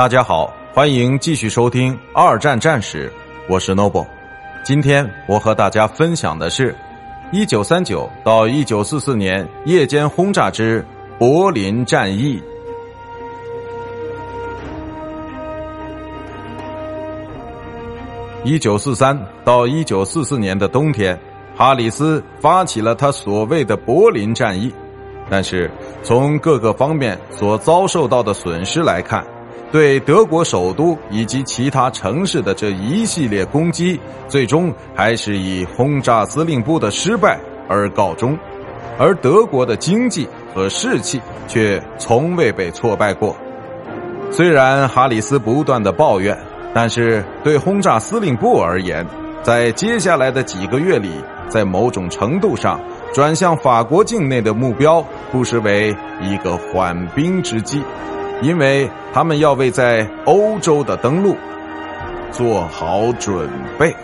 大家好，欢迎继续收听《二战战史》，我是 Noble。今天我和大家分享的是1939到1944年夜间轰炸之柏林战役。1943到1944年的冬天，哈里斯发起了他所谓的柏林战役，但是从各个方面所遭受到的损失来看，对德国首都以及其他城市的这一系列攻击，最终还是以轰炸司令部的失败而告终，而德国的经济和士气却从未被挫败过。虽然哈里斯不断的抱怨。但是，对轰炸司令部而言，在接下来的几个月里，在某种程度上，转向法国境内的目标不失为一个缓兵之计，因为他们要为在欧洲的登陆做好准备。